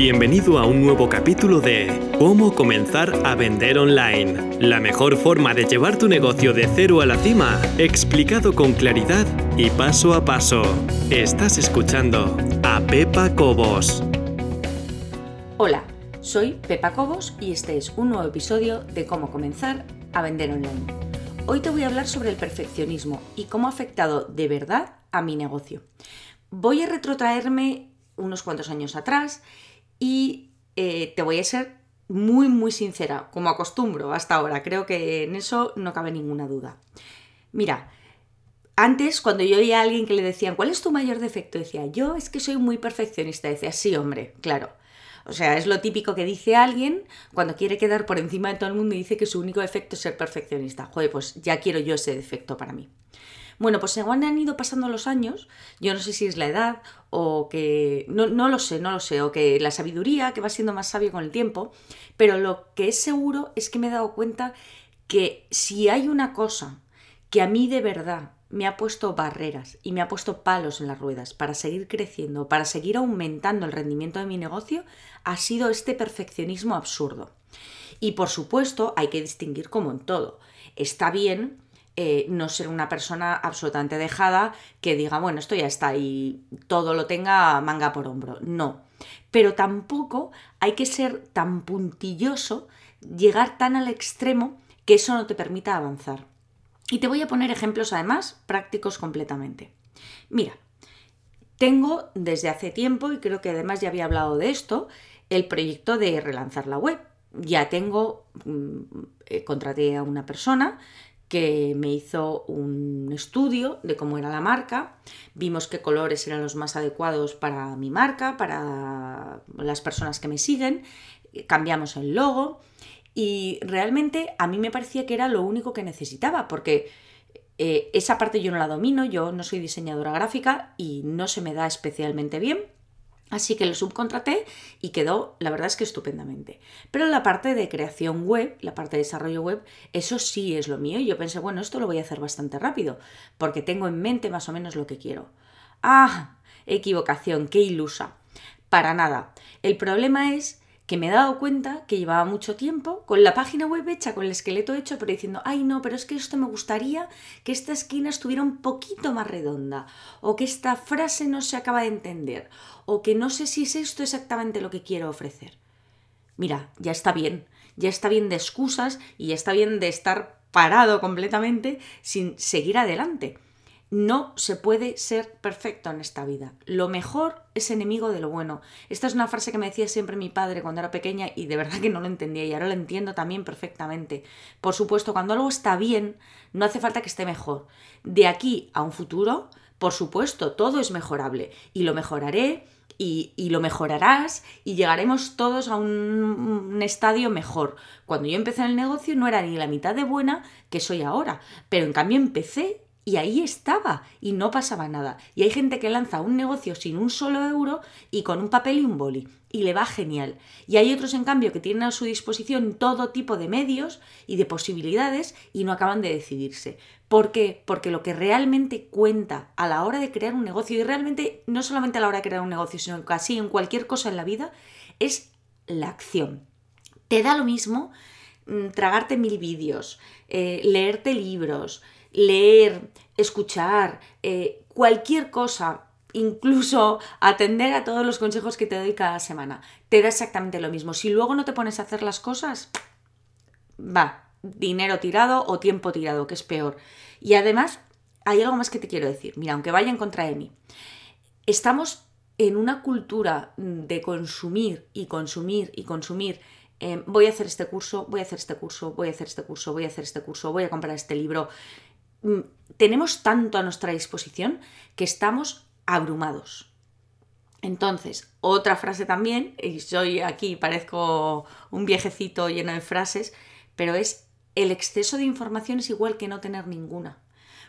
Bienvenido a un nuevo capítulo de Cómo comenzar a vender online. La mejor forma de llevar tu negocio de cero a la cima, explicado con claridad y paso a paso. Estás escuchando a Pepa Cobos. Hola, soy Pepa Cobos y este es un nuevo episodio de Cómo comenzar a vender online. Hoy te voy a hablar sobre el perfeccionismo y cómo ha afectado de verdad a mi negocio. Voy a retrotraerme unos cuantos años atrás y eh, te voy a ser muy, muy sincera, como acostumbro hasta ahora. Creo que en eso no cabe ninguna duda. Mira, antes, cuando yo oía a alguien que le decían, ¿cuál es tu mayor defecto? Decía, yo es que soy muy perfeccionista. Decía, sí, hombre, claro. O sea, es lo típico que dice alguien cuando quiere quedar por encima de todo el mundo y dice que su único defecto es ser perfeccionista. Joder, pues ya quiero yo ese defecto para mí. Bueno, pues según han ido pasando los años, yo no sé si es la edad o que, no, no lo sé, no lo sé, o que la sabiduría, que va siendo más sabio con el tiempo, pero lo que es seguro es que me he dado cuenta que si hay una cosa que a mí de verdad me ha puesto barreras y me ha puesto palos en las ruedas para seguir creciendo, para seguir aumentando el rendimiento de mi negocio, ha sido este perfeccionismo absurdo. Y por supuesto hay que distinguir como en todo. Está bien eh, no ser una persona absolutamente dejada que diga, bueno, esto ya está y todo lo tenga manga por hombro. No. Pero tampoco hay que ser tan puntilloso, llegar tan al extremo que eso no te permita avanzar. Y te voy a poner ejemplos además prácticos completamente. Mira, tengo desde hace tiempo, y creo que además ya había hablado de esto, el proyecto de relanzar la web. Ya tengo, mm, eh, contraté a una persona que me hizo un estudio de cómo era la marca, vimos qué colores eran los más adecuados para mi marca, para las personas que me siguen, cambiamos el logo y realmente a mí me parecía que era lo único que necesitaba porque eh, esa parte yo no la domino, yo no soy diseñadora gráfica y no se me da especialmente bien. Así que lo subcontraté y quedó, la verdad es que estupendamente. Pero la parte de creación web, la parte de desarrollo web, eso sí es lo mío. Y yo pensé, bueno, esto lo voy a hacer bastante rápido, porque tengo en mente más o menos lo que quiero. Ah, equivocación, qué ilusa. Para nada. El problema es que me he dado cuenta que llevaba mucho tiempo con la página web hecha, con el esqueleto hecho, pero diciendo, ay no, pero es que esto me gustaría que esta esquina estuviera un poquito más redonda, o que esta frase no se acaba de entender, o que no sé si es esto exactamente lo que quiero ofrecer. Mira, ya está bien, ya está bien de excusas y ya está bien de estar parado completamente sin seguir adelante. No se puede ser perfecto en esta vida. Lo mejor es enemigo de lo bueno. Esta es una frase que me decía siempre mi padre cuando era pequeña y de verdad que no lo entendía y ahora lo entiendo también perfectamente. Por supuesto, cuando algo está bien, no hace falta que esté mejor. De aquí a un futuro, por supuesto, todo es mejorable y lo mejoraré y, lo mejorarás y llegaremos todos a un, un, estadio mejor. Cuando yo empecé en el negocio no era ni la mitad de buena que soy ahora, pero en cambio empecé y ahí estaba y no pasaba nada. Y hay gente que lanza un negocio sin un solo euro y con un papel y un boli y le va genial. Y hay otros, en cambio, que tienen a su disposición todo tipo de medios y de posibilidades y no acaban de decidirse. ¿Por qué? Porque lo que realmente cuenta a la hora de crear un negocio, y realmente no solamente a la hora de crear un negocio, sino casi en cualquier cosa en la vida, es la acción. Te da lo mismo mm, tragarte mil vídeos, eh, leerte libros, leer, escuchar, eh, cualquier cosa, incluso atender a todos los consejos que te doy cada semana. Te da exactamente lo mismo. Si luego no te pones a hacer las cosas, va, dinero tirado o tiempo tirado, que es peor. Y además, hay algo más que te quiero decir. Mira, aunque vaya en contra de mí, estamos en una cultura de consumir y consumir y consumir. Eh, voy a hacer este curso, voy a hacer este curso, voy a hacer este curso, voy a hacer este curso, voy a comprar este libro. Mm, tenemos tanto a nuestra disposición que estamos abrumados. Entonces, otra frase también, y soy aquí, parezco un viejecito lleno de frases, pero es el exceso de información es igual que no tener ninguna.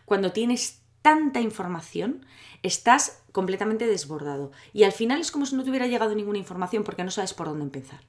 Cuando tienes tanta información, estás completamente desbordado. Y al final es como si no te hubiera llegado ninguna información porque no sabes por dónde empezar.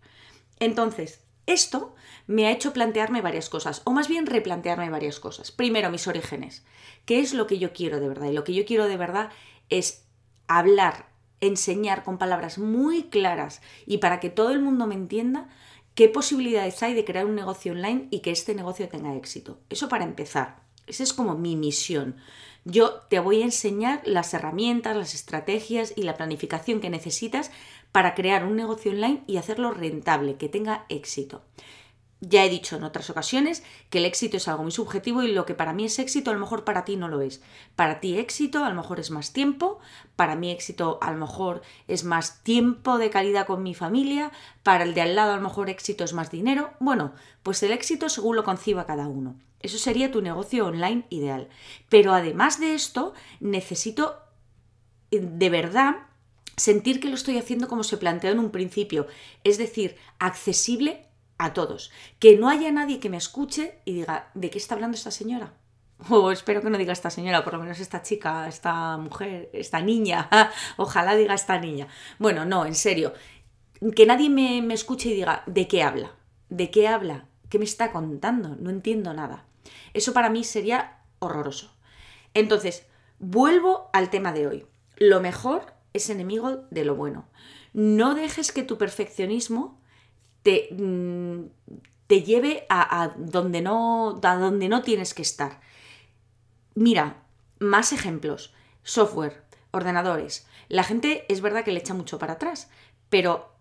Entonces, esto me ha hecho plantearme varias cosas, o más bien replantearme varias cosas. Primero, mis orígenes. ¿Qué es lo que yo quiero de verdad? Y lo que yo quiero de verdad es hablar enseñar con palabras muy claras y para que todo el mundo me entienda qué posibilidades hay de crear un negocio online y que este negocio tenga éxito. Eso para empezar. Esa es como mi misión. Yo te voy a enseñar las herramientas, las estrategias y la planificación que necesitas para crear un negocio online y hacerlo rentable, que tenga éxito. Ya he dicho en otras ocasiones que el éxito es algo muy subjetivo y lo que para mí es éxito a lo mejor para ti no lo es. Para ti éxito a lo mejor es más tiempo, para mí éxito a lo mejor es más tiempo de calidad con mi familia, para el de al lado a lo mejor éxito es más dinero. Bueno, pues el éxito según lo conciba cada uno. Eso sería tu negocio online ideal. Pero además de esto, necesito de verdad sentir que lo estoy haciendo como se planteó en un principio, es decir, accesible a todos. Que no haya nadie que me escuche y diga, ¿de qué está hablando esta señora? O espero que no diga esta señora, por lo menos esta chica, esta mujer, esta niña. Ojalá diga esta niña. Bueno, no, en serio. Que nadie me, me escuche y diga, ¿de qué habla? ¿De qué habla? ¿Qué me está contando? No entiendo nada. Eso para mí sería horroroso. Entonces, vuelvo al tema de hoy. Lo mejor es enemigo de lo bueno. No dejes que tu perfeccionismo te, mm, te lleve a, donde no, a donde no tienes que estar. Mira, más ejemplos. Software, ordenadores. La gente es verdad que le echa mucho para atrás, pero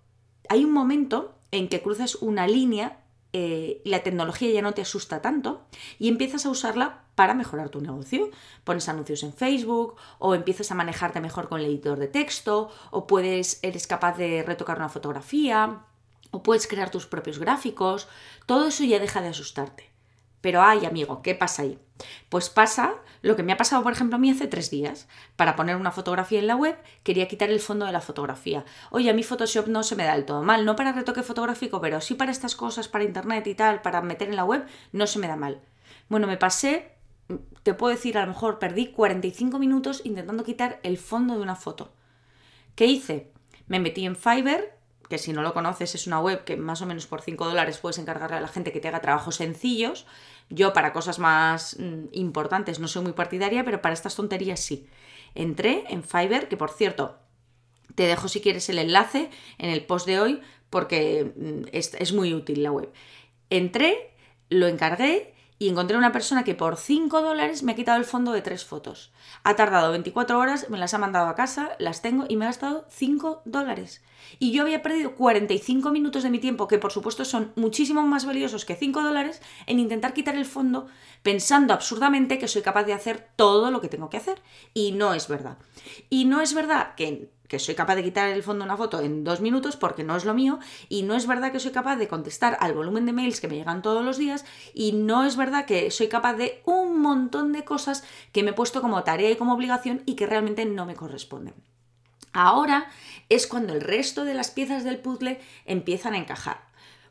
hay un momento en que cruzas una línea eh, la tecnología ya no te asusta tanto y empiezas a usarla para mejorar tu negocio. Pones anuncios en Facebook o empiezas a manejarte mejor con el editor de texto o puedes, eres capaz de retocar una fotografía o puedes crear tus propios gráficos, todo eso ya deja de asustarte. Pero ay, amigo, ¿qué pasa ahí? Pues pasa lo que me ha pasado, por ejemplo, a mí hace tres días. Para poner una fotografía en la web, quería quitar el fondo de la fotografía. Oye, a mí Photoshop no se me da del todo mal, no para retoque fotográfico, pero sí para estas cosas, para internet y tal, para meter en la web, no se me da mal. Bueno, me pasé, te puedo decir, a lo mejor perdí 45 minutos intentando quitar el fondo de una foto. ¿Qué hice? Me metí en Fiverr, que si no lo conoces es una web que más o menos por 5 dólares puedes encargarle a la gente que te haga trabajos sencillos. Yo para cosas más mm, importantes no soy muy partidaria, pero para estas tonterías sí. Entré en Fiverr, que por cierto, te dejo si quieres el enlace en el post de hoy porque mm, es, es muy útil la web. Entré, lo encargué y encontré una persona que por 5 dólares me ha quitado el fondo de tres fotos. Ha tardado 24 horas, me las ha mandado a casa, las tengo y me ha gastado 5 dólares. Y yo había perdido 45 minutos de mi tiempo, que por supuesto son muchísimo más valiosos que 5 dólares, en intentar quitar el fondo pensando absurdamente que soy capaz de hacer todo lo que tengo que hacer. Y no es verdad. Y no es verdad que que soy capaz de quitar el fondo de una foto en dos minutos porque no es lo mío y no es verdad que soy capaz de contestar al volumen de mails que me llegan todos los días y no es verdad que soy capaz de un montón de cosas que me he puesto como tarea y como obligación y que realmente no me corresponden. Ahora es cuando el resto de las piezas del puzzle empiezan a encajar.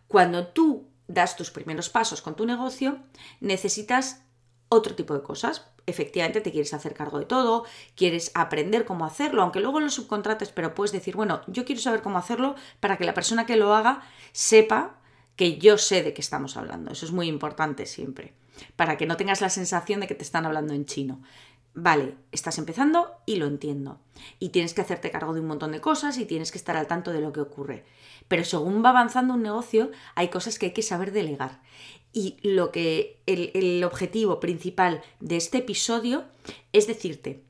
Cuando tú das tus primeros pasos con tu negocio, necesitas otro tipo de cosas efectivamente te quieres hacer cargo de todo, quieres aprender cómo hacerlo, aunque luego lo subcontrates, pero puedes decir, bueno, yo quiero saber cómo hacerlo para que la persona que lo haga sepa que yo sé de qué estamos hablando. Eso es muy importante siempre, para que no tengas la sensación de que te están hablando en chino. Vale, estás empezando y lo entiendo. Y tienes que hacerte cargo de un montón de cosas y tienes que estar al tanto de lo que ocurre. Pero según va avanzando un negocio, hay cosas que hay que saber delegar. Y lo que el, objetivo principal de este episodio es decirte,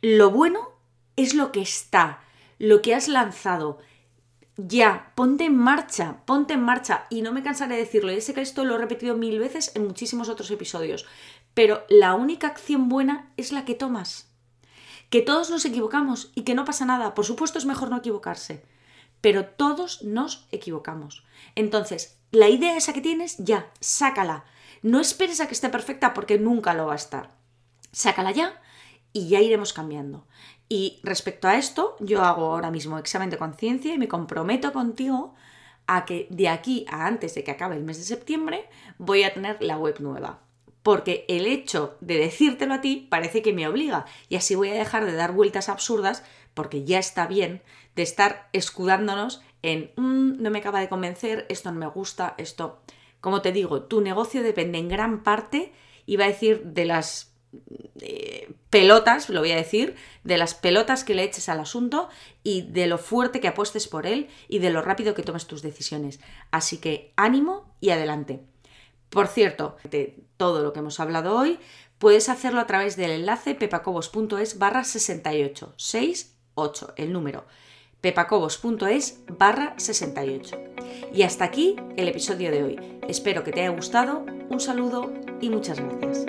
lo bueno es lo que está, lo que has lanzado. Ya, ponte en marcha, ponte en marcha. Y no me cansaré de decirlo, ya sé que esto lo he repetido mil veces en muchísimos otros episodios, pero la única acción buena es la que tomas. Que todos nos equivocamos y que no pasa nada. Por supuesto es mejor no equivocarse, pero todos nos equivocamos. Entonces, la idea esa que tienes, ya, sácala. No esperes a que esté perfecta porque nunca lo va a estar. Sácala ya y ya iremos cambiando. Y respecto a esto, yo hago ahora mismo examen de conciencia y me comprometo contigo a que de aquí a antes de que acabe el mes de septiembre voy a tener la web nueva. Porque el hecho de decírtelo a ti parece que me obliga y así voy a dejar de dar vueltas absurdas porque ya está bien de estar escudándonos en mm, no me acaba de convencer, esto no me gusta, esto. Como te digo, tu negocio depende en gran parte, iba a decir, de las eh, pelotas, lo voy a decir, de las pelotas que le eches al asunto y de lo fuerte que apuestes por él y de lo rápido que tomes tus decisiones. Así que ánimo y adelante. Por cierto, de todo lo que hemos hablado hoy, puedes hacerlo a través del enlace pepacobos.es barra 68, 68, el número pepacobos.es barra 68. Y hasta aquí el episodio de hoy. Espero que te haya gustado, un saludo y muchas gracias.